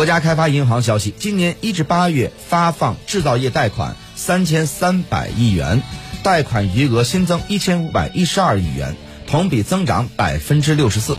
国家开发银行消息今年一至八月发放制造业贷款三千三百亿元贷款余额新增一千五百一十二亿元同比增长百分之六十四。